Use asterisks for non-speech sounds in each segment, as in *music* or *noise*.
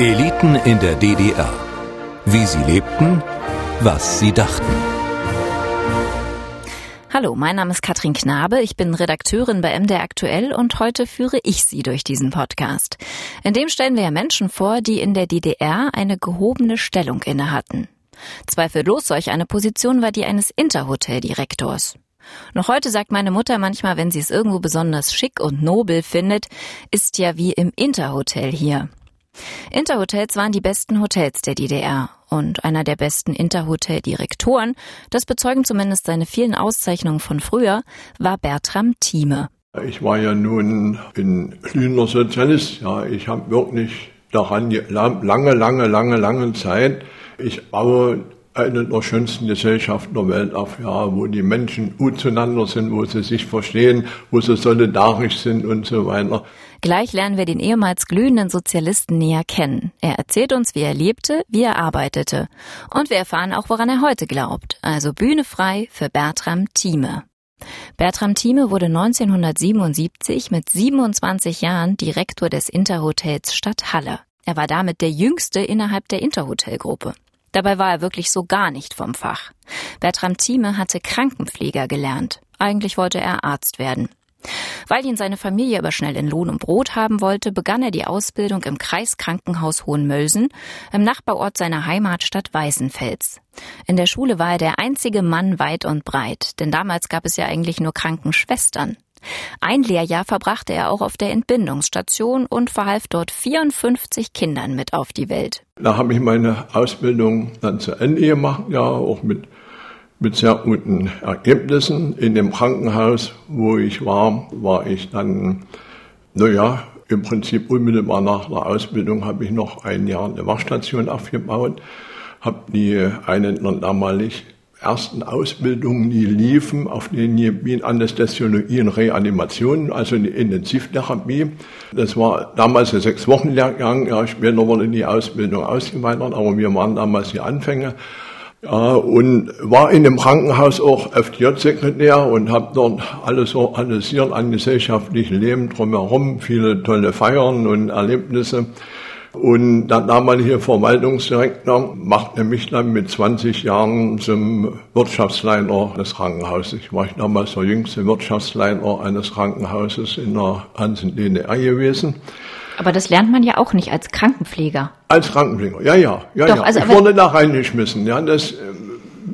Eliten in der DDR. Wie sie lebten, was sie dachten. Hallo, mein Name ist Katrin Knabe, ich bin Redakteurin bei MDR Aktuell und heute führe ich Sie durch diesen Podcast. In dem stellen wir Menschen vor, die in der DDR eine gehobene Stellung innehatten. Zweifellos solch eine Position war die eines Interhoteldirektors. Noch heute sagt meine Mutter manchmal, wenn sie es irgendwo besonders schick und nobel findet, ist ja wie im Interhotel hier. Interhotels waren die besten Hotels der DDR und einer der besten Interhotel-Direktoren, das bezeugen zumindest seine vielen Auszeichnungen von früher, war Bertram Thieme. Ich war ja nun ein glühender Sozialist, ja, ich habe wirklich daran lange, lange, lange, lange Zeit, ich baue eine der schönsten Gesellschaften der Welt auf, ja, wo die Menschen gut zueinander sind, wo sie sich verstehen, wo sie solidarisch sind und so weiter. Gleich lernen wir den ehemals glühenden Sozialisten näher kennen. Er erzählt uns, wie er lebte, wie er arbeitete. Und wir erfahren auch, woran er heute glaubt. Also Bühne frei für Bertram Thieme. Bertram Thieme wurde 1977 mit 27 Jahren Direktor des Interhotels Stadt Halle. Er war damit der jüngste innerhalb der Interhotelgruppe. Dabei war er wirklich so gar nicht vom Fach. Bertram Thieme hatte Krankenpfleger gelernt. Eigentlich wollte er Arzt werden. Weil ihn seine Familie aber schnell in Lohn und Brot haben wollte, begann er die Ausbildung im Kreiskrankenhaus Hohenmölsen, im Nachbarort seiner Heimatstadt Weißenfels. In der Schule war er der einzige Mann weit und breit, denn damals gab es ja eigentlich nur Krankenschwestern. Ein Lehrjahr verbrachte er auch auf der Entbindungsstation und verhalf dort 54 Kindern mit auf die Welt. Da habe ich meine Ausbildung dann zu Ende gemacht, ja, auch mit mit sehr guten Ergebnissen. In dem Krankenhaus, wo ich war, war ich dann, naja, im Prinzip unmittelbar nach der Ausbildung habe ich noch ein Jahr eine Wachstation aufgebaut, habe die einen und damalig ersten Ausbildungen, die liefen auf den Gebiet Anästhesiologie und Reanimation, also eine Intensivtherapie. Das war damals ein sechs Wochen Lehrgang, ja, später wurde die Ausbildung ausgeweitet, aber wir waren damals die Anfänge. Ja, und war in dem Krankenhaus auch FDJ-Sekretär und habe dort alles organisiert an gesellschaftlichem Leben drumherum, viele tolle Feiern und Erlebnisse. Und der damalige Verwaltungsdirektor machte mich dann mit 20 Jahren zum Wirtschaftsleiter des Krankenhauses. Ich war damals der jüngste Wirtschaftsleiter eines Krankenhauses in der ganzen DDR gewesen. Aber das lernt man ja auch nicht als Krankenpfleger. Als Krankenpfleger, ja, ja, ja, Doch, ja. Also, ich wurde da reingeschmissen. Ja, das äh,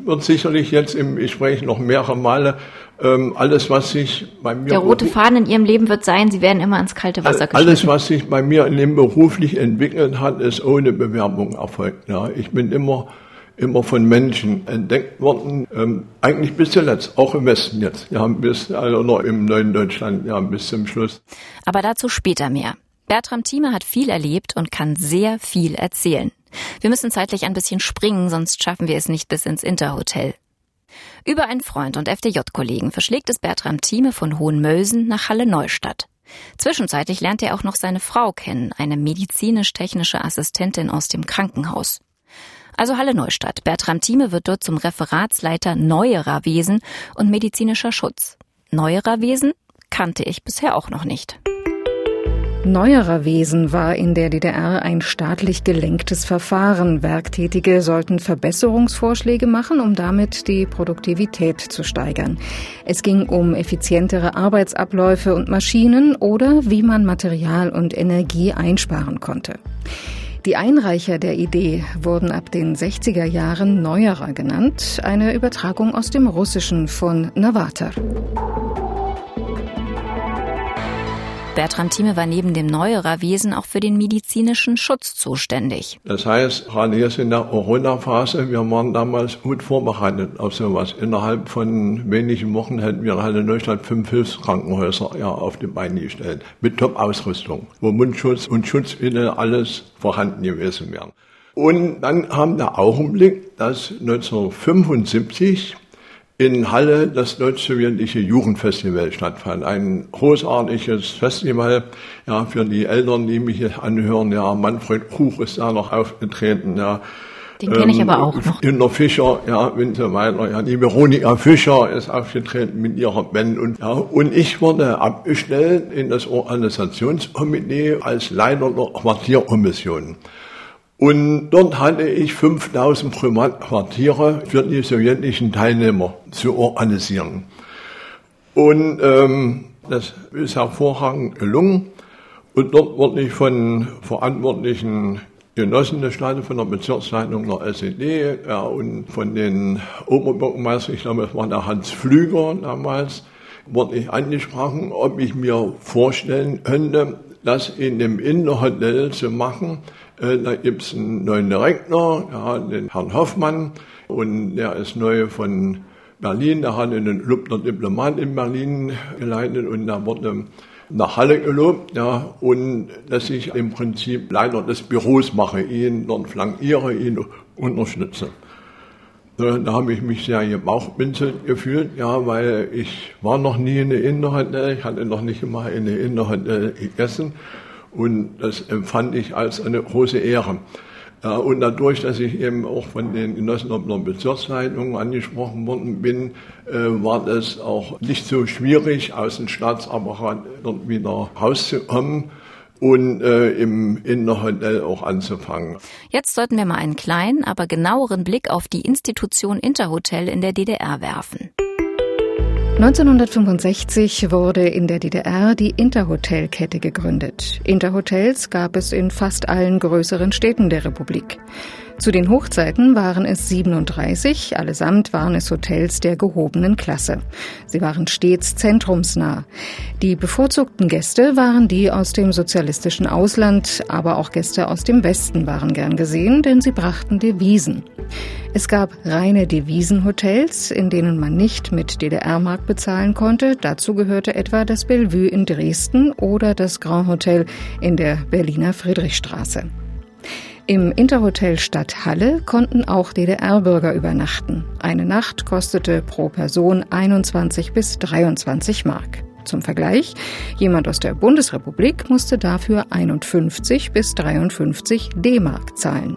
wird sicherlich jetzt im Gespräch noch mehrere Male ähm, alles, was sich bei mir der rote Faden in Ihrem Leben wird sein, Sie werden immer ins kalte Wasser geschmissen. Alles, was sich bei mir in dem beruflich entwickelt hat, ist ohne Bewerbung erfolgt. Ja, ich bin immer immer von Menschen entdeckt worden, ähm, eigentlich bis zuletzt, auch im Westen jetzt, ja, bis also noch im neuen Deutschland, ja, bis zum Schluss. Aber dazu später mehr. Bertram Thieme hat viel erlebt und kann sehr viel erzählen. Wir müssen zeitlich ein bisschen springen, sonst schaffen wir es nicht bis ins Interhotel. Über einen Freund und FDJ-Kollegen verschlägt es Bertram Thieme von Hohenmölsen nach Halle-Neustadt. Zwischenzeitlich lernt er auch noch seine Frau kennen, eine medizinisch-technische Assistentin aus dem Krankenhaus. Also Halle Neustadt. Bertram Thieme wird dort zum Referatsleiter Neuerer Wesen und medizinischer Schutz. Neuerer Wesen kannte ich bisher auch noch nicht. Neuerer Wesen war in der DDR ein staatlich gelenktes Verfahren. Werktätige sollten Verbesserungsvorschläge machen, um damit die Produktivität zu steigern. Es ging um effizientere Arbeitsabläufe und Maschinen oder wie man Material und Energie einsparen konnte. Die Einreicher der Idee wurden ab den 60er Jahren Neuerer genannt, eine Übertragung aus dem Russischen von Navatar. Bertram Thieme war neben dem Neuerer Wesen auch für den medizinischen Schutz zuständig. Das heißt, gerade jetzt in der Corona-Phase, wir waren damals gut vorbereitet auf sowas. Innerhalb von wenigen Wochen hätten wir halt in Deutschland fünf Hilfskrankenhäuser ja, auf die Beine gestellt. Mit Top-Ausrüstung, wo Mundschutz und Schutzmittel alles vorhanden gewesen wären. Und dann kam der Augenblick, dass 1975 in Halle das deutsch-sowjetische Jugendfestival stattfand. Ein großartiges Festival, ja, für die Eltern, die mich hier anhören. Ja, Manfred Kuch ist da noch aufgetreten, ja. Den kenne ich aber auch noch. Günter Fischer, ja, und so weiter. Ja, die Veronika Fischer ist aufgetreten mit ihrer Band und, ja, und ich wurde abgestellt in das Organisationskomitee als Leiter der Quartierkommission. Und dort hatte ich 5000 Privatquartiere für die sowjetischen Teilnehmer zu organisieren. Und ähm, das ist hervorragend gelungen. Und dort wurde ich von verantwortlichen Genossen des Staates, von der Bezirksleitung der SED ja, und von den Oberbürgermeistern, ich glaube, es war der Hans Flüger damals, wurde ich angesprochen, ob ich mir vorstellen könnte, das in dem Innerhotel zu machen. Äh, da gibt's einen neuen Direktor, ja, den Herrn Hoffmann, und der ist neu von Berlin, der hat einen Club Diplomat in Berlin geleitet und da wurde nach Halle gelobt, ja, und dass ich im Prinzip Leiter des Büros mache, ihn dort flankiere, ihn unterstütze. Da, habe ich mich sehr gebauchbinzelt gefühlt, ja, weil ich war noch nie in der Innenhotel, ich hatte noch nicht mal in der Innenhotel gegessen und das empfand ich als eine große Ehre. Und dadurch, dass ich eben auch von den Genossen der Bezirksleitung angesprochen worden bin, äh, war das auch nicht so schwierig, aus dem Staatsapparat dort wieder rauszukommen und äh, im Innerhotel auch anzufangen. Jetzt sollten wir mal einen kleinen, aber genaueren Blick auf die Institution Interhotel in der DDR werfen. 1965 wurde in der DDR die Interhotelkette gegründet. Interhotels gab es in fast allen größeren Städten der Republik. Zu den Hochzeiten waren es 37, allesamt waren es Hotels der gehobenen Klasse. Sie waren stets zentrumsnah. Die bevorzugten Gäste waren die aus dem sozialistischen Ausland, aber auch Gäste aus dem Westen waren gern gesehen, denn sie brachten Devisen. Es gab reine Devisenhotels, in denen man nicht mit DDR-Mark bezahlen konnte. Dazu gehörte etwa das Bellevue in Dresden oder das Grand Hotel in der Berliner Friedrichstraße. Im Interhotel Stadt Halle konnten auch DDR-Bürger übernachten. Eine Nacht kostete pro Person 21 bis 23 Mark. Zum Vergleich, jemand aus der Bundesrepublik musste dafür 51 bis 53 D-Mark zahlen.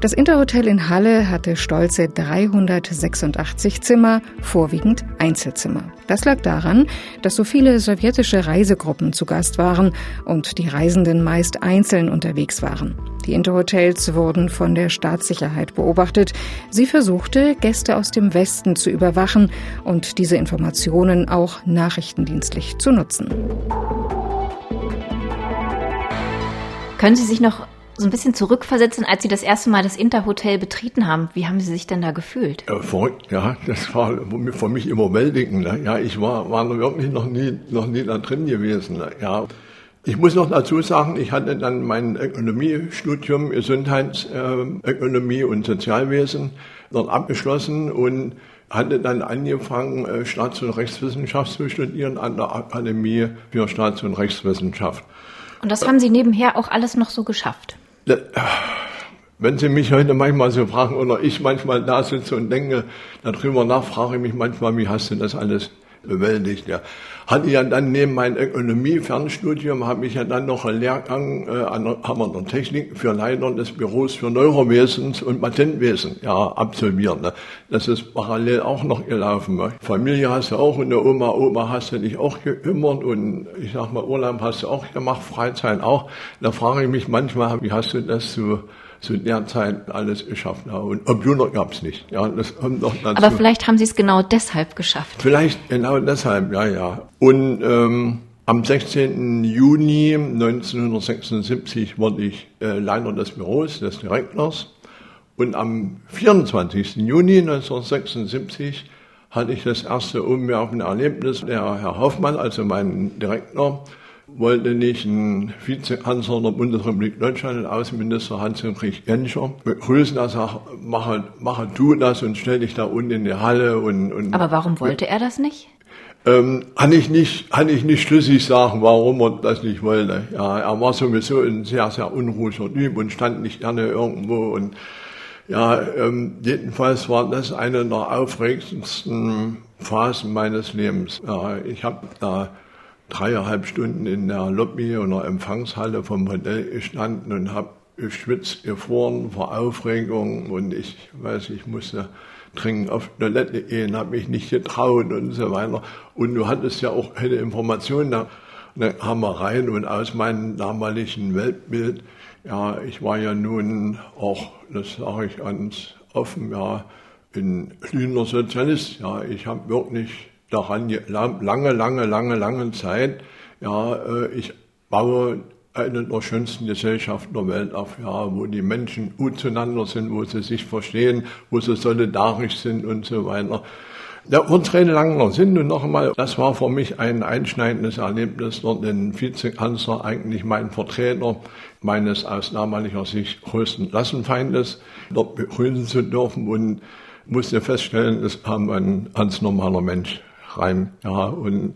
Das Interhotel in Halle hatte stolze 386 Zimmer, vorwiegend Einzelzimmer. Das lag daran, dass so viele sowjetische Reisegruppen zu Gast waren und die Reisenden meist einzeln unterwegs waren. Die Interhotels wurden von der Staatssicherheit beobachtet. Sie versuchte, Gäste aus dem Westen zu überwachen und diese Informationen auch nachrichtendienstlich zu nutzen. Können Sie sich noch so ein bisschen zurückversetzen, als Sie das erste Mal das Interhotel betreten haben. Wie haben Sie sich denn da gefühlt? Ja, verrückt, ja. Das war für mich überwältigend. Ne? Ja, ich war, war wirklich noch nie, noch nie da drin gewesen. Ne? Ja. Ich muss noch dazu sagen, ich hatte dann mein Ökonomiestudium, Gesundheitsökonomie äh, und Sozialwesen dort abgeschlossen und hatte dann angefangen, äh, Staats- und Rechtswissenschaft zu studieren an der Akademie für Staats- und Rechtswissenschaft. Und das haben Sie nebenher auch alles noch so geschafft? Wenn Sie mich heute manchmal so fragen oder ich manchmal da sitze und denke darüber nach, frage ich mich manchmal, wie hast du das alles bewältigt? Ja. Hatte ja dann neben meinem Ökonomie-Fernstudium, habe ich ja dann noch einen Lehrgang äh, an der Hammer der Technik für Leiter des Büros für Neurowesens und Patentwesen ja, absolviert. Ne. Das ist parallel auch noch gelaufen. Ne. Familie hast du auch und der Oma, Oma hast du dich auch gekümmert und ich sag mal, Urlaub hast du auch gemacht, Freizeit auch. Da frage ich mich manchmal, wie hast du das so zu der Zeit alles geschafft habe. Und Computer gab es nicht. Ja, das kommt noch dazu. Aber vielleicht haben Sie es genau deshalb geschafft. Vielleicht genau deshalb, ja, ja. Und ähm, am 16. Juni 1976 wurde ich äh, Leiter des Büros, des Direktors. Und am 24. Juni 1976 hatte ich das erste umwerfende Erlebnis. Der Herr Hoffmann, also mein Direktor, wollte nicht ein Vizekanzler der Bundesrepublik Deutschland, den Außenminister Hans-Henrich Genscher, begrüßen, er sagt, mache, mache du das und stell dich da unten in die Halle. Und, und Aber warum wollte er das nicht? Ähm, kann ich nicht, kann ich nicht schlüssig sagen, warum er das nicht wollte. Ja, er war sowieso ein sehr, sehr unruhiger Typ und stand nicht gerne irgendwo und ja, ähm, jedenfalls war das eine der aufregendsten Phasen meines Lebens. Ja, ich habe da dreieinhalb Stunden in der Lobby oder Empfangshalle vom Hotel gestanden und habe geschwitzt, gefroren vor Aufregung und ich weiß, ich musste dringend auf Toilette gehen, habe mich nicht getraut und so weiter. Und du hattest ja auch keine Informationen. Da eine Hammereien und aus meinem damaligen Weltbild, ja, ich war ja nun auch, das sage ich ganz offen, ja, ein glühender Sozialist. Ja, ich habe wirklich daran lange, lange, lange, lange Zeit, ja, äh, ich baue eine der schönsten Gesellschaften der Welt auf, ja, wo die Menschen gut zueinander sind, wo sie sich verstehen, wo sie solidarisch sind und so weiter. Der Urteil langer Sinn und noch einmal, das war für mich ein einschneidendes Erlebnis, dort den Vizekanzler, eigentlich mein Vertreter meines aus damaliger Sicht größten Klassenfeindes, dort begrüßen zu dürfen und musste feststellen, es kam ein ganz normaler Mensch rein, ja, und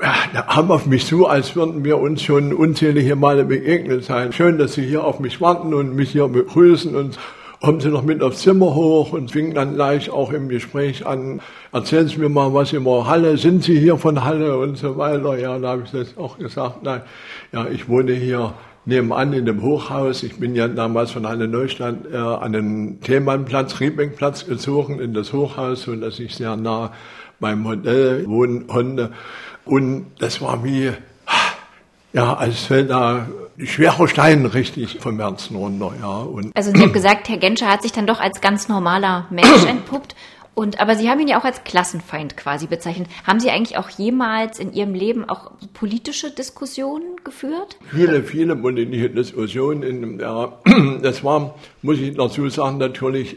ja, da haben auf mich so, als würden wir uns schon unzählige Male begegnet sein. Schön, dass Sie hier auf mich warten und mich hier begrüßen und kommen Sie noch mit aufs Zimmer hoch und fingen dann gleich auch im Gespräch an, erzählen Sie mir mal was über Halle, sind Sie hier von Halle und so weiter. Ja, da habe ich das auch gesagt, nein, ja, ich wohne hier nebenan in dem Hochhaus. Ich bin ja damals von Halle Neustadt äh, an den Themannplatz, Riebeckplatz gezogen in das Hochhaus, so dass ich sehr nah beim Hotel wohnen konnte. Und das war wie, ja, als fällt da schwerer Stein richtig vom Herzen runter, ja. Und also Sie haben gesagt, Herr Genscher hat sich dann doch als ganz normaler Mensch entpuppt. Und, aber Sie haben ihn ja auch als Klassenfeind quasi bezeichnet. Haben Sie eigentlich auch jemals in Ihrem Leben auch politische Diskussionen geführt? Viele, viele politische Diskussionen. ja, *clears throat* das war, muss ich dazu sagen, natürlich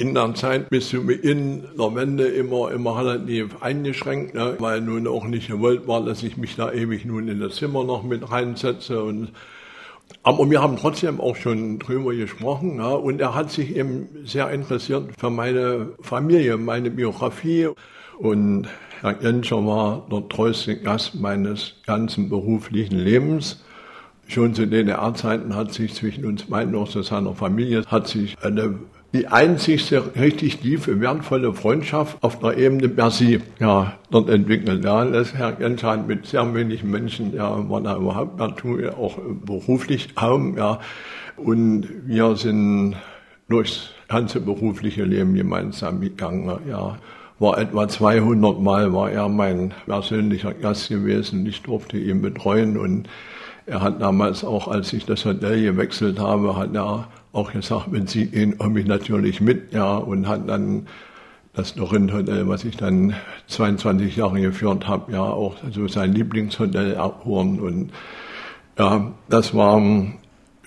in der Zeit bis zum Beginn der Wende immer, immer relativ eingeschränkt, ne, weil nun auch nicht gewollt war, dass ich mich da ewig nun in das Zimmer noch mit reinsetze und aber wir haben trotzdem auch schon drüber gesprochen ja, und er hat sich eben sehr interessiert für meine Familie, meine Biografie und Herr Genscher war der treueste Gast meines ganzen beruflichen Lebens. Schon zu DDR-Zeiten hat sich zwischen uns beiden, auch zu seiner Familie, hat sich eine die einzigste richtig tiefe, wertvolle Freundschaft auf der Ebene Bercy ja, dort entwickelt. Ja, das Herr Genscher mit sehr wenigen Menschen, ja, war da überhaupt Natur, auch beruflich kaum, ja. Und wir sind durchs ganze berufliche Leben gemeinsam gegangen, ja. War etwa 200 Mal war er mein persönlicher Gast gewesen. Ich durfte ihn betreuen und er hat damals auch, als ich das Hotel gewechselt habe, hat er auch gesagt, wenn Sie gehen, komme ich natürlich mit, ja, und hat dann das Dorint-Hotel, was ich dann 22 Jahre geführt habe, ja, auch so sein Lieblingshotel abholen und ja, das war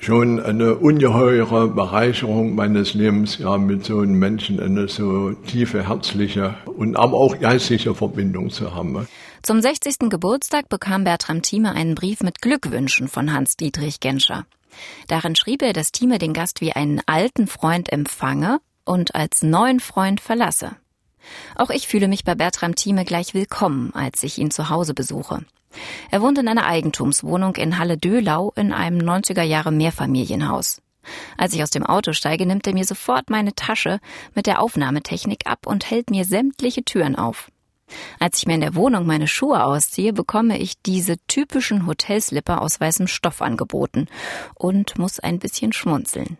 schon eine ungeheure Bereicherung meines Lebens, ja, mit so einem Menschen eine so tiefe, herzliche und aber auch geistige Verbindung zu haben. Zum 60. Geburtstag bekam Bertram Thieme einen Brief mit Glückwünschen von Hans-Dietrich Genscher. Darin schrieb er, dass Thieme den Gast wie einen alten Freund empfange und als neuen Freund verlasse. Auch ich fühle mich bei Bertram Thieme gleich willkommen, als ich ihn zu Hause besuche. Er wohnt in einer Eigentumswohnung in Halle-Dölau in einem 90er Jahre Mehrfamilienhaus. Als ich aus dem Auto steige, nimmt er mir sofort meine Tasche mit der Aufnahmetechnik ab und hält mir sämtliche Türen auf. Als ich mir in der Wohnung meine Schuhe ausziehe, bekomme ich diese typischen Hotelslipper aus weißem Stoff angeboten und muss ein bisschen schmunzeln.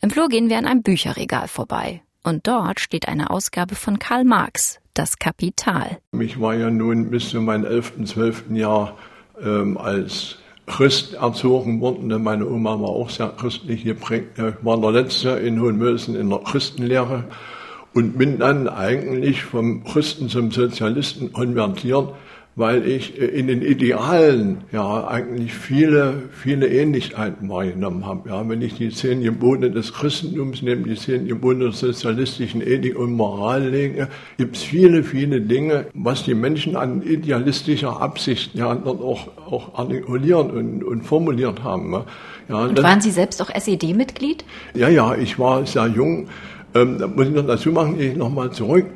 Im Flur gehen wir an einem Bücherregal vorbei. Und dort steht eine Ausgabe von Karl Marx, Das Kapital. Ich war ja nun bis zu meinem 11., 12. Jahr ähm, als Christ erzogen worden. Meine Oma war auch sehr christlich geprägt. Ich war der Letzte in Hohenmösen in der Christenlehre und bin dann eigentlich vom Christen zum Sozialisten konvertiert, weil ich äh, in den Idealen ja eigentlich viele, viele Ähnlichkeiten wahrgenommen habe. Ja, wenn ich die zehn Gebote des Christentums nehme, die zehn Gebote der sozialistischen Ethik und Moral lege, gibt es viele, viele Dinge, was die Menschen an idealistischer Absicht ja dort auch, auch artikuliert und, und formuliert haben. Ja, und waren Sie selbst auch SED-Mitglied? Ja, ja, ich war sehr jung. Ähm, da muss ich noch dazu machen, ich nochmal zurück.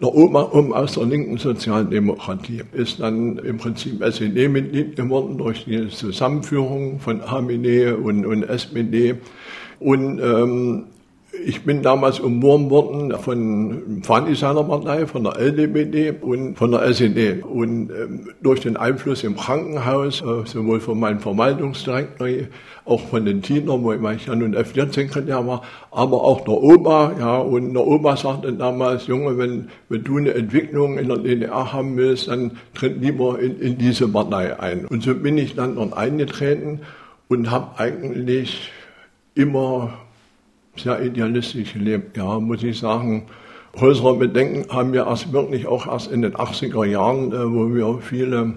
Der Oma um aus der linken Sozialdemokratie ist dann im Prinzip SED-Mitglied geworden durch die Zusammenführung von HMD und, und SPD. Und ähm, ich bin damals umworben worden von Fahnendesignerpartei, von der LDBD und von der SED. Und ähm, durch den Einfluss im Krankenhaus, äh, sowohl von meinem Verwaltungsdirektor, auch von den Dienern, wo ich ja nun F4-Sekretär war, aber auch der Opa, ja, und der Opa sagte damals, Junge, wenn, wenn du eine Entwicklung in der DDR haben willst, dann tritt lieber in, in diese Partei ein. Und so bin ich dann dort eingetreten und habe eigentlich immer sehr idealistisch gelebt. Ja, muss ich sagen. Größere Bedenken haben wir erst wirklich auch erst in den 80er Jahren, äh, wo wir viele,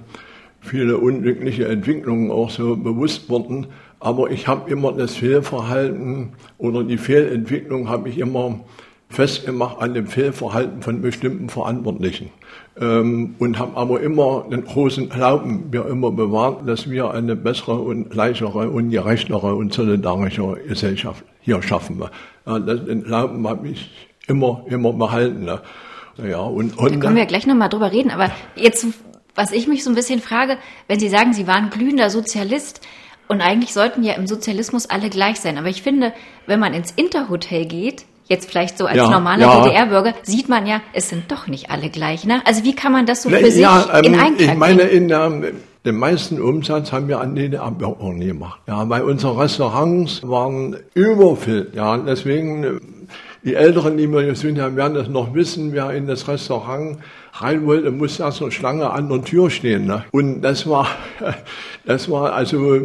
viele unglückliche Entwicklungen auch so bewusst wurden. Aber ich habe immer das Fehlverhalten oder die Fehlentwicklung habe ich immer festgemacht an dem Fehlverhalten von bestimmten Verantwortlichen. Ähm, und haben aber immer den großen Glauben mir immer bewahrt, dass wir eine bessere und gleichere und gerechtere und solidarische Gesellschaft hier schaffen wir. Ja, den Glauben habe ich immer, immer behalten. Ne? Ja, und, und da können wir gleich nochmal drüber reden, aber jetzt, was ich mich so ein bisschen frage, wenn Sie sagen, Sie waren glühender Sozialist, und eigentlich sollten ja im Sozialismus alle gleich sein. Aber ich finde, wenn man ins Interhotel geht, jetzt vielleicht so als ja, normaler ja. DDR-Bürger, sieht man ja, es sind doch nicht alle gleich. Ne? Also wie kann man das so für ja, sich ähm, in Einklang Ich meine, in der, den meisten Umsatz haben wir an DDR-Bürgern gemacht. Ja, weil unsere Restaurants waren überfüllt. Ja, deswegen, äh, die Älteren, die wir sind, werden das noch wissen, wer in das Restaurant rein wollte, musste erst eine Schlange an der Tür stehen. Ne? Und das war, *laughs* das war also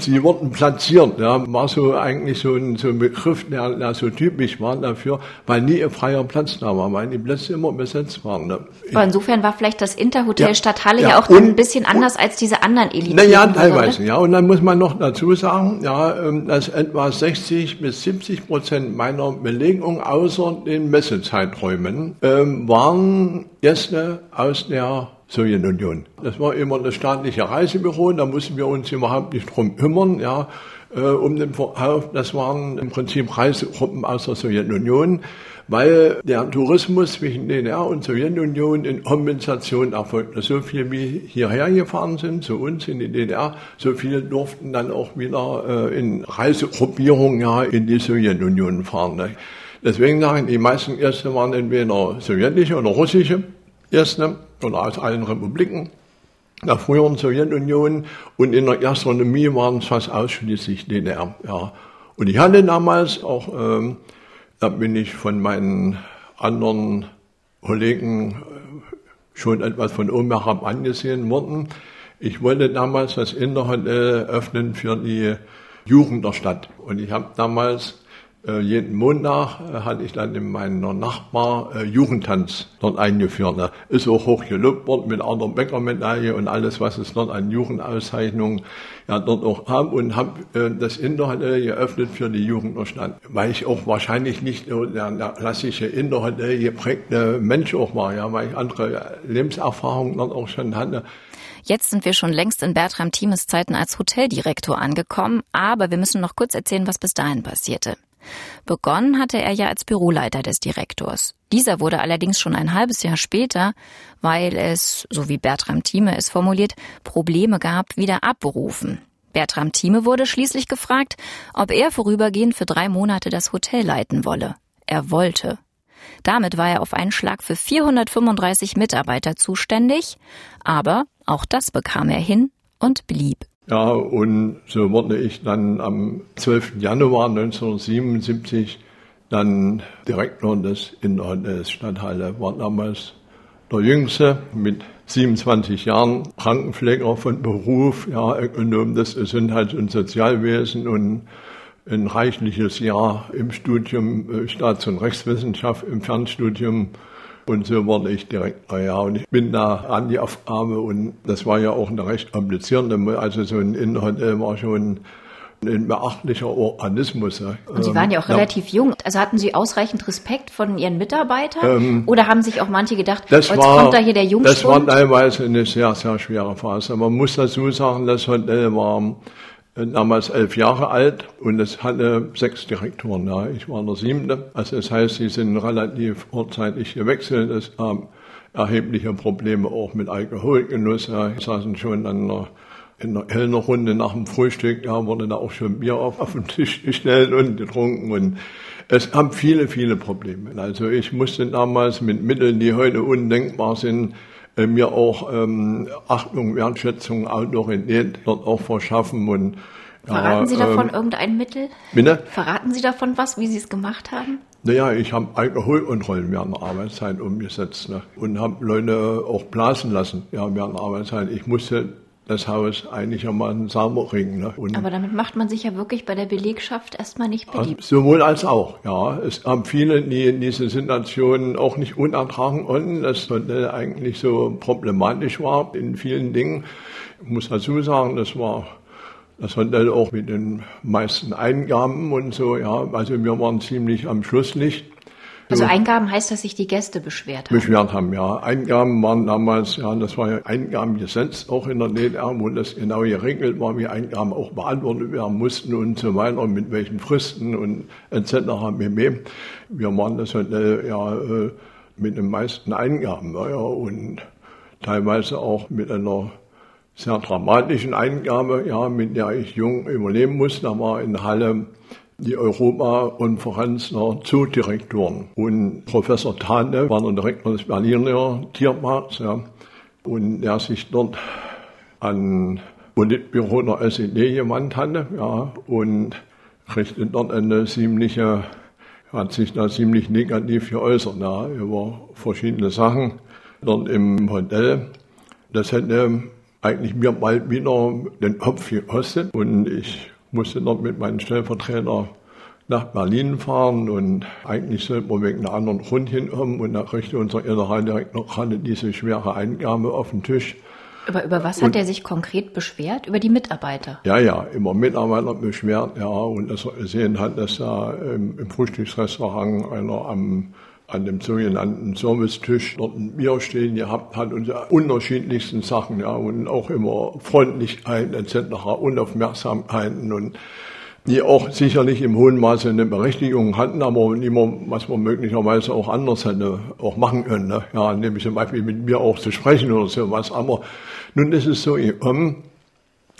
sie wurden platziert. Ja, war so eigentlich so ein, so ein Begriff, der, der so typisch war dafür, weil nie ein freier Platz da war, weil die Plätze immer besetzt waren. Ne. Aber insofern war vielleicht das Interhotel ja, Stadthalle ja, ja auch und, ein bisschen anders und, als diese anderen Eliten. Naja, teilweise, oder? ja. Und dann muss man noch dazu sagen, ja, ähm, dass etwa 60 bis 70 Prozent meiner Belegung außer den Messezeiträumen ähm, waren Gäste aus der Sowjetunion. Das war immer das staatliche Reisebüro, da mussten wir uns überhaupt nicht drum kümmern, ja, äh, um den Verkauf. Das waren im Prinzip Reisegruppen aus der Sowjetunion, weil der Tourismus zwischen DDR und Sowjetunion in Kompensation erfolgte. So viel wie hierher gefahren sind, zu uns in die DDR, so viele durften dann auch wieder äh, in Reisegruppierungen ja, in die Sowjetunion fahren. Ne. Deswegen sagen die meisten Gäste waren entweder sowjetische oder russische Gäste oder aus allen Republiken der früheren Sowjetunion und in der Gastronomie waren es fast ausschließlich DDR. Ja. Und ich hatte damals auch, ähm, da bin ich von meinen anderen Kollegen äh, schon etwas von oben herab angesehen worden. Ich wollte damals das Interhotel öffnen für die Jugend der Stadt. Und ich habe damals äh, jeden Montag äh, hatte ich dann in meiner Nachbar äh, Jugendtanz dort eingeführt. Ist auch hoch gelobt worden mit einer Bäckermedaille und alles, was es dort an Jugendauszeichnungen ja dort auch haben und habe äh, das Interhotel geöffnet für die Jugend der Stadt. Weil ich auch wahrscheinlich nicht der, der klassische Interhotel geprägte Mensch auch war, ja, weil ich andere Lebenserfahrungen dort auch schon hatte. Jetzt sind wir schon längst in Bertram Thiemes Zeiten als Hoteldirektor angekommen, aber wir müssen noch kurz erzählen, was bis dahin passierte. Begonnen hatte er ja als Büroleiter des Direktors. Dieser wurde allerdings schon ein halbes Jahr später, weil es, so wie Bertram Thieme es formuliert, Probleme gab, wieder abberufen. Bertram Thieme wurde schließlich gefragt, ob er vorübergehend für drei Monate das Hotel leiten wolle. Er wollte. Damit war er auf einen Schlag für 435 Mitarbeiter zuständig, aber auch das bekam er hin und blieb. Ja, und so wurde ich dann am 12. Januar 1977 dann Direktor des Interhotels Stadthalle. War damals der Jüngste mit 27 Jahren, Krankenpfleger von Beruf, ja, Ökonom des Gesundheits- und Sozialwesen und ein reichliches Jahr im Studium äh, Staats- und Rechtswissenschaft, im Fernstudium und so wurde ich Direktor, ja. Und ich bin da an die Aufgabe und das war ja auch eine recht komplizierende, also so ein Inhalt war schon ein beachtlicher Organismus. Und Sie waren ja auch ähm, relativ jung. Also hatten Sie ausreichend Respekt von Ihren Mitarbeitern? Ähm, oder haben sich auch manche gedacht, das jetzt war, kommt da hier der Jungspund? Das war teilweise eine sehr, sehr schwere Phase. Man muss dazu sagen, das Hotel war damals elf Jahre alt und es hatte sechs Direktoren. Ja. Ich war der siebte. Also das heißt, sie sind relativ vorzeitig gewechselt. Es gab erhebliche Probleme auch mit Alkoholgenuss. Ja. Sie saßen schon an der in der Kellnerrunde nach dem Frühstück, ja, wurde da auch schon Bier auf, auf den Tisch gestellt und getrunken und es haben viele, viele Probleme. Also ich musste damals mit Mitteln, die heute undenkbar sind, äh, mir auch ähm, Achtung, Wertschätzung, Autorität dort auch verschaffen und Verraten ja, Sie davon ähm, irgendein Mittel? Bitte? Verraten Sie davon was, wie Sie es gemacht haben? Naja, ich habe Alkoholkontrollen während der Arbeitszeit umgesetzt ne? und habe Leute auch blasen lassen ja, während der Arbeitszeit. Ich musste das Haus einigermaßen sauber kriegen. Ne? Und Aber damit macht man sich ja wirklich bei der Belegschaft erstmal nicht beliebt. Sowohl als auch, ja. Es haben viele, die in diese Situation auch nicht unertragen konnten, dass das eigentlich so problematisch war in vielen Dingen. Ich muss dazu sagen, das war das Hotel auch mit den meisten Eingaben und so, ja. Also wir waren ziemlich am Schlusslicht. Also Eingaben heißt, dass sich die Gäste beschwert haben? Beschwert haben, ja. Eingaben waren damals, ja, das war ja Eingabengesetz auch in der DDR, wo das genau geregelt war, wie Eingaben auch beantwortet werden mussten und so weiter, mit welchen Fristen und etc. bb. Wir waren das Hotel ja äh, mit den meisten Eingaben, ja, und teilweise auch mit einer sehr dramatischen Eingabe, ja, mit der ich jung überleben musste. Da war in Halle die Europakonferenz der Zoodirektoren. Und Professor Tane war der Direktor des Berliner Tierparks, ja, und der sich dort an Politbüro der SED gewandt hatte, ja, und kriegte dort eine ziemliche, hat sich da ziemlich negativ geäußert, ja, über verschiedene Sachen dort im Hotel. Das hätte eigentlich mir bald wieder den Kopf gekostet und ich musste dort mit meinem Stellvertreter nach Berlin fahren und eigentlich sollten wir wegen einem anderen Grund hinkommen und da kriegte unser Generaldirektor gerade diese schwere Eingabe auf den Tisch. Aber über was und, hat er sich konkret beschwert? Über die Mitarbeiter? Ja, ja, immer Mitarbeiter beschwert, ja, und dass er gesehen hat, dass da im, im Frühstücksrestaurant einer am an dem sogenannten Servicetisch dort ein Bier stehen gehabt hat und unterschiedlichsten Sachen, ja, und auch immer Freundlichkeit etc., Unaufmerksamkeiten und die auch sicherlich im hohen Maße eine Berechtigung hatten, aber immer, was man möglicherweise auch anders hätte auch machen können, ne? ja, nämlich zum Beispiel mit mir auch zu sprechen oder sowas, aber nun ist es so gekommen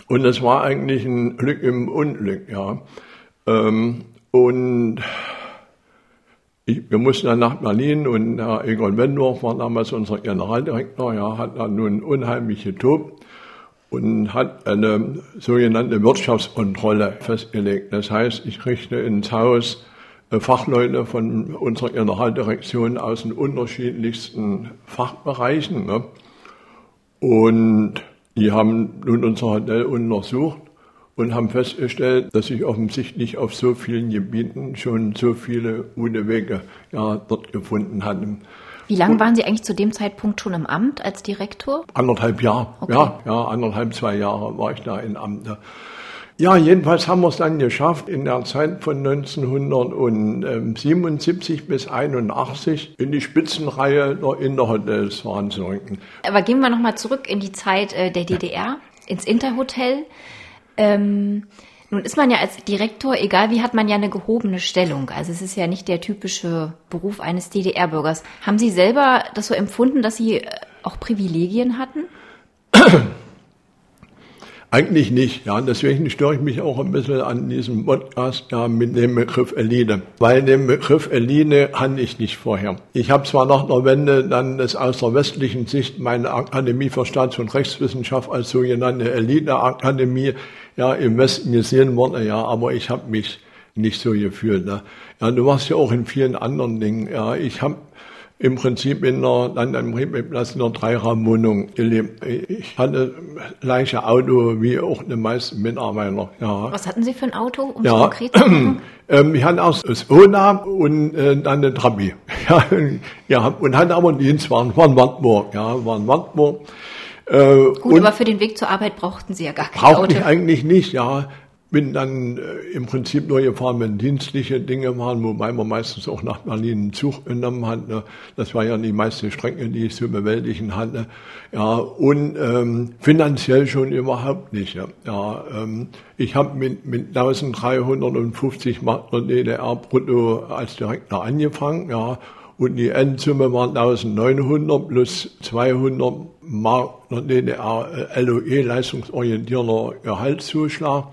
und es war eigentlich ein Glück im Unglück, ja, ähm, und ich, wir mussten dann nach Berlin und Herr Egon Wendorf war damals unser Generaldirektor, ja, hat dann nun unheimlich getobt und hat eine sogenannte Wirtschaftskontrolle festgelegt. Das heißt, ich richte ins Haus äh, Fachleute von unserer Generaldirektion aus den unterschiedlichsten Fachbereichen. Ne? Und die haben nun unser Hotel untersucht und haben festgestellt, dass sich offensichtlich auf so vielen Gebieten schon so viele gute Wege ja, dort gefunden hatten. Wie lange waren Sie eigentlich zu dem Zeitpunkt schon im Amt als Direktor? Anderthalb Jahre, okay. ja, ja, anderthalb, zwei Jahre war ich da im Amt. Ja, jedenfalls haben wir es dann geschafft, in der Zeit von 1977 bis 81 in die Spitzenreihe der Interhotels voranzurücken. Aber gehen wir nochmal zurück in die Zeit äh, der DDR, ins Interhotel. Ähm, nun ist man ja als Direktor, egal wie, hat man ja eine gehobene Stellung. Also es ist ja nicht der typische Beruf eines DDR-Bürgers. Haben Sie selber das so empfunden, dass Sie äh, auch Privilegien hatten? *clears throat* Eigentlich nicht, ja. Deswegen störe ich mich auch ein bisschen an diesem Podcast ja, mit dem Begriff Elite. Weil den Begriff Elite hatte ich nicht vorher. Ich habe zwar nach der Wende dann das aus der westlichen Sicht meine Akademie für Staats- und Rechtswissenschaft als sogenannte Elite-Akademie ja im Westen gesehen worden, ja, aber ich habe mich nicht so gefühlt. Ne? Ja, du warst ja auch in vielen anderen Dingen. Ja, ich habe im Prinzip in einer, dann am Platz in einer Dreiraumwohnung gelebt. Ich hatte gleiche Auto wie auch die meisten Mitarbeiter. Ja. Was hatten Sie für ein Auto, um ja. konkret zu machen? *clears throat* Ähm, ich hatte erst das Ona und äh, dann eine Trabi. *laughs* Ja, ja, und hatte aber einen Dienstwagen, war ein Wartburg, ja, war ein Wartburg. Äh, Gut, aber für den Weg zur Arbeit brauchten Sie ja gar kein Auto. Brauchte ich eigentlich nicht, ja bin dann äh, im Prinzip nur gefahren, wenn dienstliche Dinge waren, wobei man meistens auch nach Berlin einen Zug genommen hat. Ne? Das war ja die meiste Strecke, die ich zu bewältigen hatte. Ja, und ähm, finanziell schon überhaupt nicht. Ja, ja ähm, ich habe mit, mit 1350 Mark DDR brutto als Direktor angefangen. Ja, Und die Endsumme waren 1900 plus 200 Mark der DDR LOE, leistungsorientierender Gehaltszuschlag.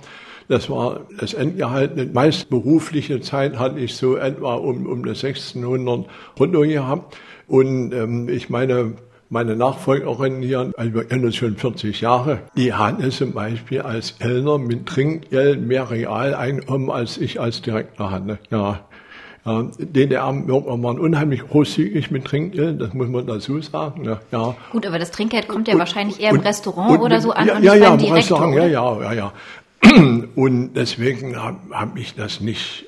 Das war das Endgehalt. Die meist berufliche Zeit hatte ich so etwa um, um das 1600 runter gehabt. Und ähm, ich meine, meine Nachfolgerin hier, also wir kennen uns schon 40 Jahre, die hatte zum Beispiel als Kellner mit Trinkgeld mehr Realeinkommen als ich als Direktor hatte. Ja. DDR-Bürger waren unheimlich großzügig mit Trinkgeld, das muss man dazu sagen. Ja, ja. Gut, aber das Trinkgeld kommt ja und, wahrscheinlich eher im und, Restaurant und, oder so an ja, und ja, ja, beim Direktor, Restaurant, ja, ja, ja, ja. *clears throat* Und deswegen habe hab ich das nicht,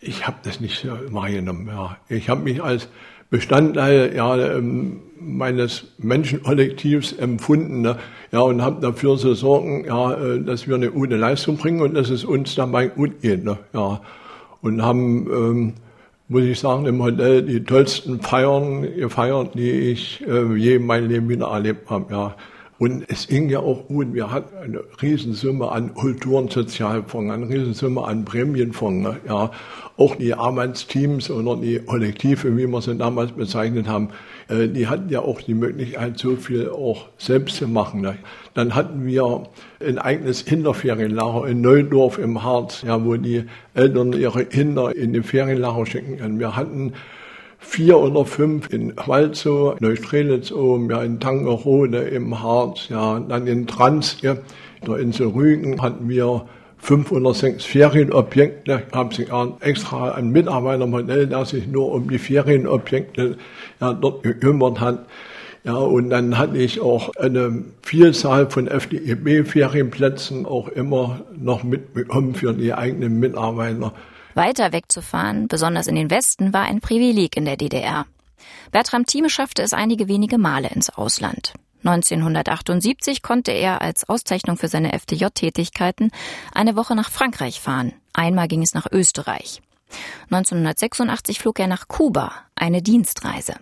ich habe das nicht wahrgenommen. Ja. Ich habe mich als Bestandteil ja, ähm, meines Menschenkollektivs empfunden ne? ja, und habe dafür zu sorgen, ja, äh, dass wir eine gute Leistung bringen und dass es uns dabei gut geht. Ne? Ja. Und haben, ähm, muss ich sagen, im Hotel die tollsten Feiern gefeiert, die ich äh, je in meinem Leben wieder erlebt habe. Ja. Und es ging ja auch gut. Wir hatten eine Riesensumme an Kultur- und Sozialfonds, eine Riesensumme an Prämienfonds. Ne? Ja, auch die Arbeitsteams oder die Kollektive, wie wir sie damals bezeichnet haben, äh, die hatten ja auch die Möglichkeit, so viel auch selbst zu machen. Ne? Dann hatten wir ein eigenes Kinderferienlager in Neudorf im Harz, ja, wo die Eltern ihre Kinder in die Ferienlager schicken können. Wir hatten vier oder fünf in Walzow, Neustrelitz oben, ja, in Tangerode im Harz, ja, dann in Trans, ja, der Insel Rügen hatten wir fünf oder sechs Ferienobjekte, haben sich extra ein Mitarbeitermodell, der sich nur um die Ferienobjekte ja, dort gekümmert hat. Ja, und dann hatte ich auch eine Vielzahl von FDEB-Ferienplätzen auch immer noch mitbekommen für die eigenen Mitarbeiter. Weiter wegzufahren, besonders in den Westen, war ein Privileg in der DDR. Bertram Thieme schaffte es einige wenige Male ins Ausland. 1978 konnte er als Auszeichnung für seine FDJ-Tätigkeiten eine Woche nach Frankreich fahren. Einmal ging es nach Österreich. 1986 flog er nach Kuba, eine Dienstreise.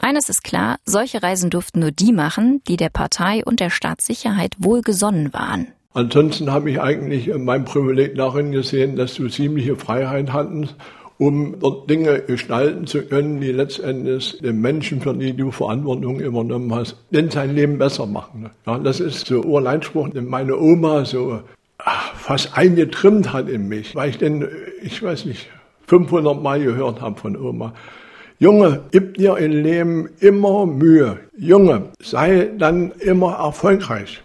Eines ist klar, solche Reisen durften nur die machen, die der Partei und der Staatssicherheit wohlgesonnen waren. Ansonsten habe ich eigentlich mein Privileg darin gesehen, dass du ziemliche Freiheit hattest, um dort Dinge gestalten zu können, die letztendlich den Menschen, für die du Verantwortung übernommen hast, denn sein Leben besser machen. Ja, das ist so Urleinspruch, den meine Oma so ach, fast eingetrimmt hat in mich, weil ich denn, ich weiß nicht, 500 Mal gehört habe von Oma. Junge, gib dir im Leben immer Mühe. Junge, sei dann immer erfolgreich.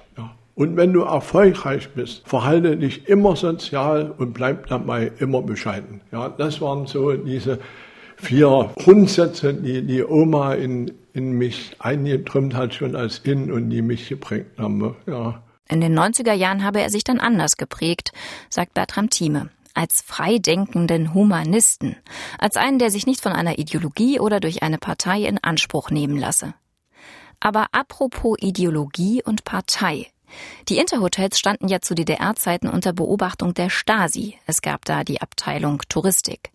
Und wenn du erfolgreich bist, verhalte dich immer sozial und bleib dabei immer bescheiden. Ja, das waren so diese vier Grundsätze, die die Oma in, in mich eingetrümmt hat, schon als Kind und die mich geprägt haben. Ja. In den 90er Jahren habe er sich dann anders geprägt, sagt Bertram Thieme. Als freidenkenden Humanisten, als einen, der sich nicht von einer Ideologie oder durch eine Partei in Anspruch nehmen lasse. Aber apropos Ideologie und Partei. Die Interhotels standen ja zu DDR-Zeiten unter Beobachtung der Stasi. Es gab da die Abteilung Touristik.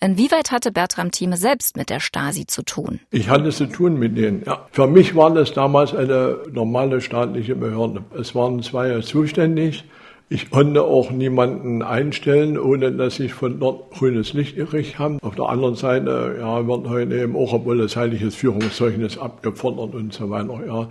Inwieweit hatte Bertram Thieme selbst mit der Stasi zu tun? Ich hatte zu tun mit denen. Ja. Für mich war das damals eine normale staatliche Behörde. Es waren zwei zuständig. Ich konnte auch niemanden einstellen, ohne dass ich von dort grünes Licht gekriegt habe. Auf der anderen Seite ja, wird heute eben auch ein polizeiliches Führungszeugnis abgefordert und so weiter. Ja.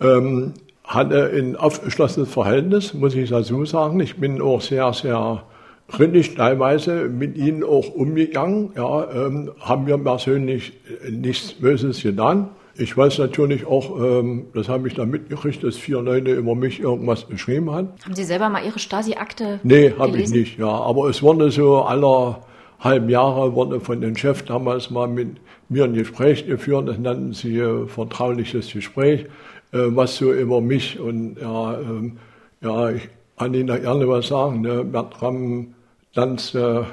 Ähm, hatte ein aufgeschlossenes Verhältnis, muss ich dazu sagen. Ich bin auch sehr, sehr kritisch teilweise mit ihnen auch umgegangen. Ja, ähm, haben wir persönlich nichts Böses getan. Ich weiß natürlich auch, ähm, das habe ich dann mitgekriegt, dass vier Leute über mich irgendwas geschrieben haben. Haben Sie selber mal Ihre Stasi-Akte Nee, habe ich nicht, ja. Aber es wurde so aller halben Jahre wurde von den Chef damals mal mit mir ein Gespräch geführt. Das nannten sie äh, vertrauliches Gespräch. Äh, was so über mich und ja, ähm, ja, ich kann Ihnen da gerne was sagen. Ne? Bertram tanzte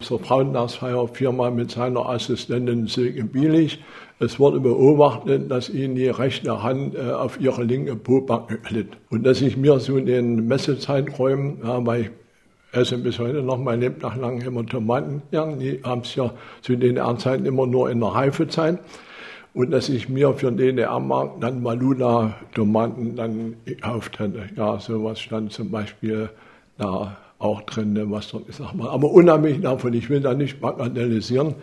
zur Frauentagsfeier viermal mit seiner Assistentin Silke Bielich. Es wurde beobachtet, dass ihn die rechte Hand äh, auf ihre linke Pobacke glitt. Und dass ich mir so in den Messezeiträumen, ja, weil ich esse bis heute noch mein Leben nach lang immer Tomaten, ja, die haben es ja zu den Zeiten immer nur in der Reifezeit und dass ich mir für den DDR-Markt dann Malula-Tomaten dann gekauft hätte. Ja, sowas stand zum Beispiel da auch drin, ne, was dort, sag mal, aber unabhängig davon, ich will da nicht bagatellisieren.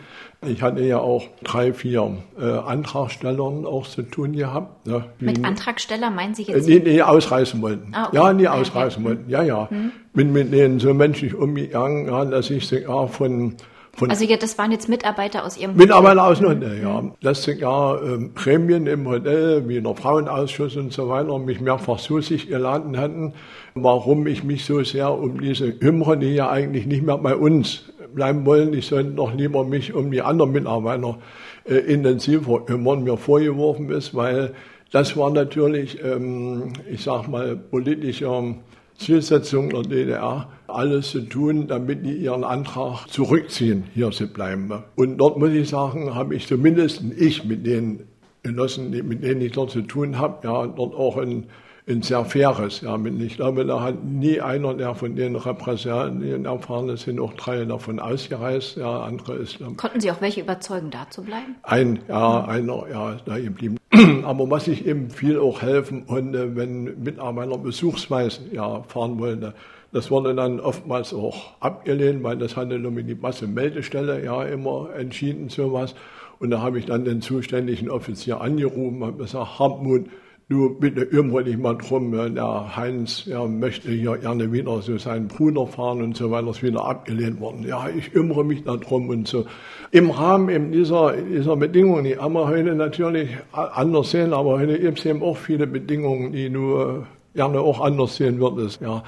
Ich hatte ja auch drei, vier äh, Antragstellern auch zu tun gehabt. Ne, Mit Antragsteller meinen Sie jetzt? Äh, die, die ausreißen wollten. Ah, okay. Ja, die ausreißen wollten. Ja, ja. Hm. Bin mit denen so menschlich umgegangen, ja, dass ich sogar von von also ja, das waren jetzt Mitarbeiter aus Ihrem Mitarbeiter aus dem Hotel, ja. Letztes Jahr ähm, Prämien im Hotel, wie der Frauenausschuss und so weiter, mich mehrfach zu sich geladen hatten, warum ich mich so sehr um diese kümmere, die ja eigentlich nicht mehr bei uns bleiben wollen. Ich sollte noch lieber mich um die anderen Mitarbeiter äh, intensiver kümmern, mir vorgeworfen ist, weil das war natürlich, ähm, ich sag mal, politischer Zielsetzung der DDR, alles zu tun, damit die ihren Antrag zurückziehen, hier zu bleiben. Und dort muss ich sagen, habe ich zumindest ich mit den Genossen, mit denen ich dort zu tun habe, ja, dort auch ein, ein sehr faires, ja, mit, ich glaube, da hat nie einer, der von den Repressalien erfahren ist, sind auch drei davon ausgereist, ja, andere ist. Konnten Sie auch welche überzeugen, da zu bleiben? Ein, ja, einer, ja, da geblieben. *clears throat* Aber was ich eben viel auch helfen konnte, wenn Mitarbeiter besuchsweise ja, fahren wollten, das wurde dann oftmals auch abgelehnt, weil das hatte nur die Massenmeldestelle ja immer entschieden, sowas. Und da habe ich dann den zuständigen Offizier angerufen und gesagt, Hartmut, du bitte irgendwo nicht mal drum, der Heinz ja, möchte hier gerne wieder so seinen Bruder fahren und so weiter, ist wieder abgelehnt worden. Ja, ich kümmere mich da drum und so. Im Rahmen eben dieser, dieser Bedingungen, die haben wir heute natürlich anders sehen, aber heute gibt es eben auch viele Bedingungen, die du gerne auch anders sehen würdest. Ja,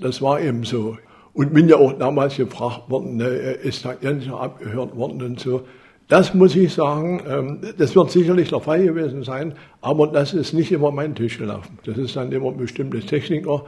das war eben so. Und bin ja auch damals gefragt worden, ne, ist da Jens abgehört worden und so. Das muss ich sagen, ähm, das wird sicherlich der Fall gewesen sein, aber das ist nicht über meinen Tisch gelaufen. Das ist dann immer bestimmte Techniker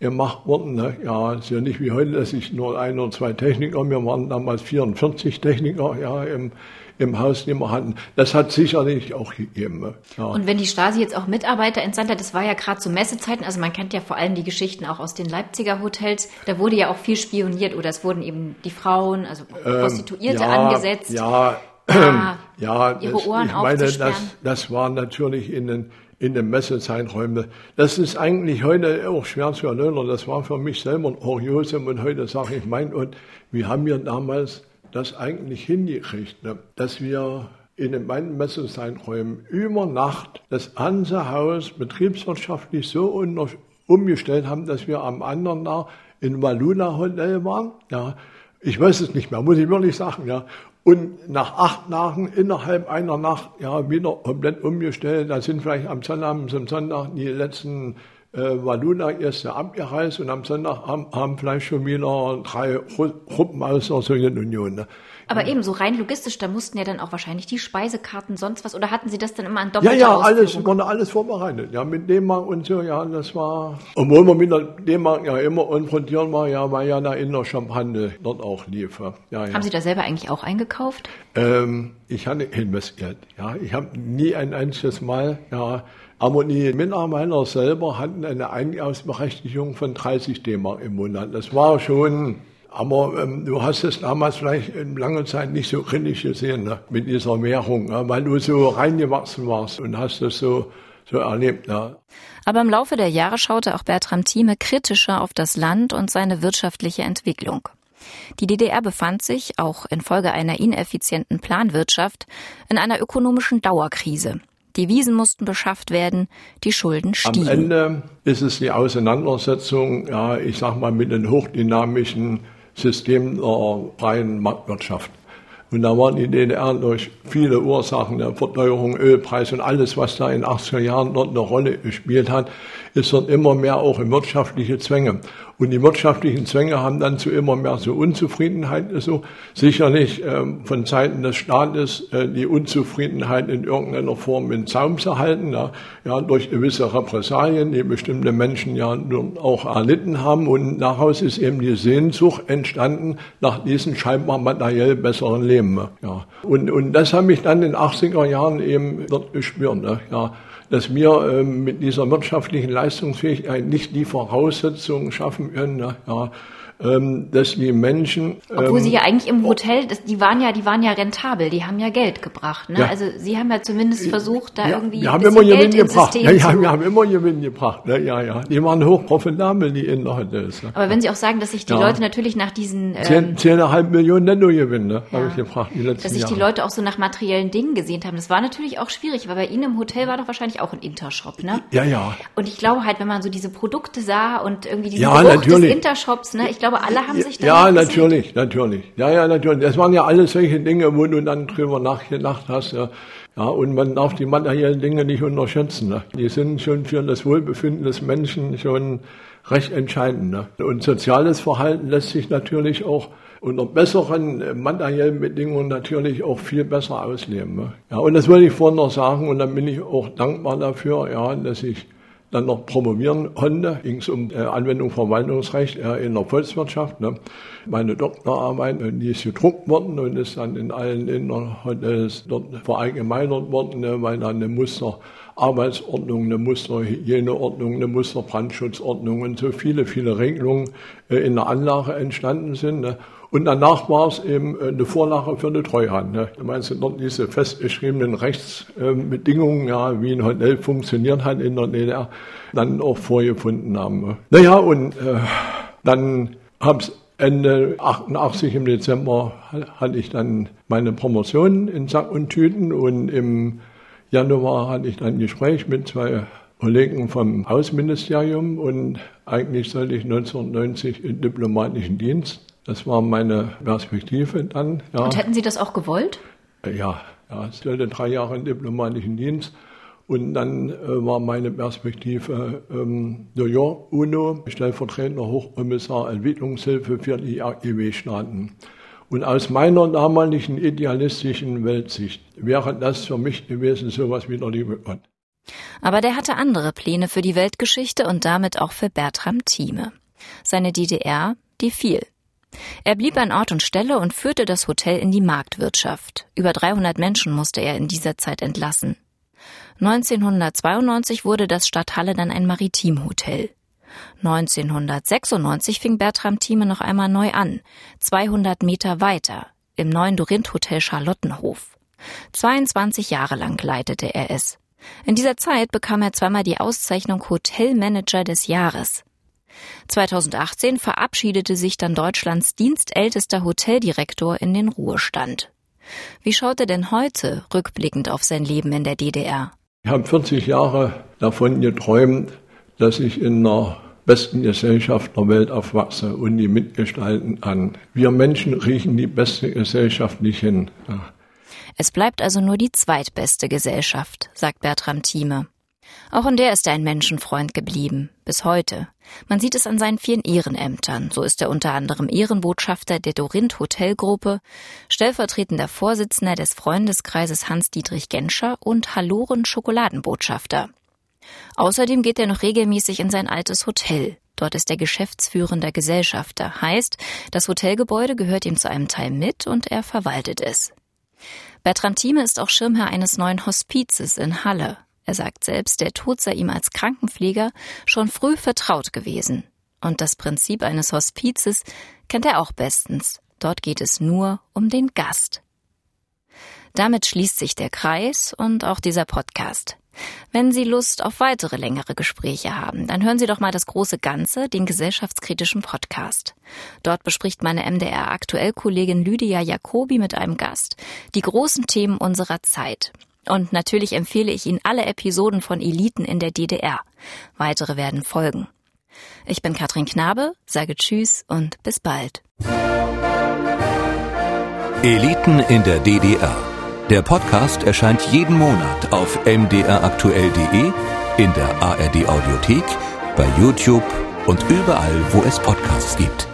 gemacht worden. Ne? Ja, ist ja nicht wie heute, dass ich nur ein oder zwei Techniker, wir waren damals 44 Techniker ja, im, im Haus, die wir hatten. Das hat sicherlich auch gegeben. Ne? Ja. Und wenn die Stasi jetzt auch Mitarbeiter entsandt hat, das war ja gerade zu Messezeiten, also man kennt ja vor allem die Geschichten auch aus den Leipziger Hotels, da wurde ja auch viel spioniert oder es wurden eben die Frauen, also ähm, Prostituierte ähm, ja, angesetzt. Ja, ah, *clears throat* ja, ihre das, Ohren ich meine, das, das war natürlich in den, in den Messezeiträumen. Das ist eigentlich heute auch schwer zu erinnern. Das war für mich selber ein Kuriosum und heute sage ich, mein und wie haben wir damals das eigentlich hingekriegt, ne? dass wir in den meinen Messezeiträumen über Nacht das ganze Haus betriebswirtschaftlich so umgestellt haben, dass wir am anderen Tag in Valuna Hotel waren. Ja, ich weiß es nicht mehr, muss ich wirklich sagen, ja. Und nach acht Tagen, innerhalb einer Nacht, ja, wieder komplett umgestellt. Da sind vielleicht am Sonntag, am Sonntag die letzten äh, Waluna-Gäste abgereist und am Sonntag haben, haben vielleicht schon wieder drei Gruppen aus der Sowjetunion. Ne? Aber ja. eben so rein logistisch, da mussten ja dann auch wahrscheinlich die Speisekarten, sonst was, oder hatten Sie das dann immer an doppelter Ja, ja, alles, wurde alles vorbereitet. Ja, mit D-Mark und so, ja, das war, obwohl man mit der D-Mark ja immer konfrontiert war, ja, weil ja da in der Champagne dort auch lief. Ja, ja. Haben Sie da selber eigentlich auch eingekauft? Ähm, ich hatte investiert, ja. Ich habe nie ein einziges Mal, ja, aber die Mitarbeiter selber hatten eine Eingangsberechtigung von 30 D-Mark im Monat. Das war schon aber ähm, du hast es damals vielleicht in langer Zeit nicht so kritisch gesehen ne, mit dieser Währung, ne, weil du so reingewachsen warst und hast das so, so erlebt. Ne. Aber im Laufe der Jahre schaute auch Bertram Thieme kritischer auf das Land und seine wirtschaftliche Entwicklung. Die DDR befand sich, auch infolge einer ineffizienten Planwirtschaft, in einer ökonomischen Dauerkrise. Die Wiesen mussten beschafft werden, die Schulden stiegen. Am Ende ist es die Auseinandersetzung, ja, ich sag mal, mit den hochdynamischen System der freien Marktwirtschaft. Und da waren die DDR durch viele Ursachen der Verteuerung, Ölpreis und alles, was da in den 80er Jahren dort eine Rolle gespielt hat, ist dort immer mehr auch in wirtschaftliche Zwänge. Und die wirtschaftlichen Zwänge haben dann zu immer mehr so Unzufriedenheit. So sicherlich ähm, von Seiten des Staates äh, die Unzufriedenheit in irgendeiner Form in Zaum zu halten, ja, ja, durch gewisse Repressalien, die bestimmte Menschen ja nun auch erlitten haben. Und daraus ist eben die Sehnsucht entstanden nach diesem scheinbar materiell besseren Leben. Ja. Und, und das habe ich dann in den 80er Jahren eben dort gespürt. Ne? Ja dass wir ähm, mit dieser wirtschaftlichen Leistungsfähigkeit nicht die Voraussetzungen schaffen können, ne, ja, ähm, dass die Menschen. Obwohl ähm, sie ja eigentlich im Hotel, das, die waren ja, die waren ja rentabel, die haben ja Geld gebracht. Ne? Ja. Also sie haben ja zumindest versucht, da ja, irgendwie. Wir haben immer Gewinn gebracht. Ja, ja, wir haben immer Gewinn gebracht. Ne? Ja, ja. Die waren hochprofitabel, die Inhotels. Ne? Aber wenn Sie auch sagen, dass sich die ja. Leute natürlich nach diesen ähm, 10,5 Millionen Nettogewinn, ne? habe ich gebracht die letzten Dass sich Jahre. die Leute auch so nach materiellen Dingen gesehnt haben. Das war natürlich auch schwierig, weil bei Ihnen im Hotel war doch wahrscheinlich auch ein Intershop, ne? Ja, ja. Und ich glaube halt, wenn man so diese Produkte sah und irgendwie diese ja, Geruch des Intershops, ne? Ich glaube, alle haben sich da Ja, natürlich, natürlich. Ja, ja, natürlich. Das waren ja alles solche Dinge, wo du dann drüber nachgedacht hast, ja. Ja, und man darf die materiellen Dinge nicht unterschätzen. Ne? Die sind schon für das Wohlbefinden des Menschen schon recht entscheidend. Ne? Und soziales Verhalten lässt sich natürlich auch unter besseren äh, materiellen Bedingungen natürlich auch viel besser ausleben. Ne? Ja, und das wollte ich vorhin noch sagen und dann bin ich auch dankbar dafür, ja, dass ich dann noch promovieren konnte. Ging es um äh, Anwendung Verwaltungsrecht in der Volkswirtschaft. Ne. Meine Doktorarbeit, äh, die ist gedruckt worden und ist dann in allen Innenhotels dort verallgemeinert worden, ne, weil dann eine Musterarbeitsordnung, eine Musterhygieneordnung, eine Musterbrandschutzordnung und so viele, viele Regelungen äh, in der Anlage entstanden sind. Ne. Und danach war es eben äh, eine Vorlage für eine Treuhand. Ne? Du meinst dort diese festgeschriebenen Rechtsbedingungen, ja, wie ein Hotel funktioniert hat in der DDR, dann auch vorgefunden haben. Ne? Naja, und äh, dann habe es Ende 88 im Dezember hatte ich dann meine Promotion in Sack und Tüten und im Januar hatte ich dann ein Gespräch mit zwei Kollegen vom Außenministerium und eigentlich sollte ich 1990 in diplomatischen Dienst das war meine Perspektive dann. Ja. Und hätten Sie das auch gewollt? Ja, ja, ich sollte drei Jahre in diplomatischen Dienst. Und dann äh, war meine Perspektive ähm, New York, UNO, stellvertretender Hochkommissar Entwicklungshilfe für die RIW-Staaten. Und aus meiner damaligen idealistischen Weltsicht wäre das für mich gewesen, sowas wie der liebe Gott. Aber der hatte andere Pläne für die Weltgeschichte und damit auch für Bertram Thieme. Seine DDR, die fiel. Er blieb an Ort und Stelle und führte das Hotel in die Marktwirtschaft. Über 300 Menschen musste er in dieser Zeit entlassen. 1992 wurde das Stadthalle dann ein Maritimhotel. 1996 fing Bertram Thieme noch einmal neu an, 200 Meter weiter, im neuen Dorint Hotel Charlottenhof. 22 Jahre lang leitete er es. In dieser Zeit bekam er zweimal die Auszeichnung Hotelmanager des Jahres. 2018 verabschiedete sich dann Deutschlands dienstältester Hoteldirektor in den Ruhestand. Wie schaut er denn heute rückblickend auf sein Leben in der DDR? Ich habe 40 Jahre davon geträumt, dass ich in einer besten Gesellschaft der Welt aufwachse und die mitgestalten an. Wir Menschen riechen die beste Gesellschaft nicht hin. Es bleibt also nur die zweitbeste Gesellschaft, sagt Bertram Thieme. Auch in der ist er ein Menschenfreund geblieben, bis heute. Man sieht es an seinen vielen Ehrenämtern. So ist er unter anderem Ehrenbotschafter der Dorint Hotelgruppe, stellvertretender Vorsitzender des Freundeskreises Hans-Dietrich Genscher und Halloren Schokoladenbotschafter. Außerdem geht er noch regelmäßig in sein altes Hotel. Dort ist er geschäftsführender Gesellschafter. Heißt, das Hotelgebäude gehört ihm zu einem Teil mit und er verwaltet es. Bertram Thieme ist auch Schirmherr eines neuen Hospizes in Halle. Er sagt selbst, der Tod sei ihm als Krankenpfleger schon früh vertraut gewesen. Und das Prinzip eines Hospizes kennt er auch bestens. Dort geht es nur um den Gast. Damit schließt sich der Kreis und auch dieser Podcast. Wenn Sie Lust auf weitere längere Gespräche haben, dann hören Sie doch mal das große Ganze, den gesellschaftskritischen Podcast. Dort bespricht meine MDR aktuell Kollegin Lydia Jacobi mit einem Gast die großen Themen unserer Zeit. Und natürlich empfehle ich Ihnen alle Episoden von Eliten in der DDR. Weitere werden folgen. Ich bin Katrin Knabe, sage Tschüss und bis bald. Eliten in der DDR. Der Podcast erscheint jeden Monat auf mdraktuell.de, in der ARD Audiothek, bei YouTube und überall, wo es Podcasts gibt.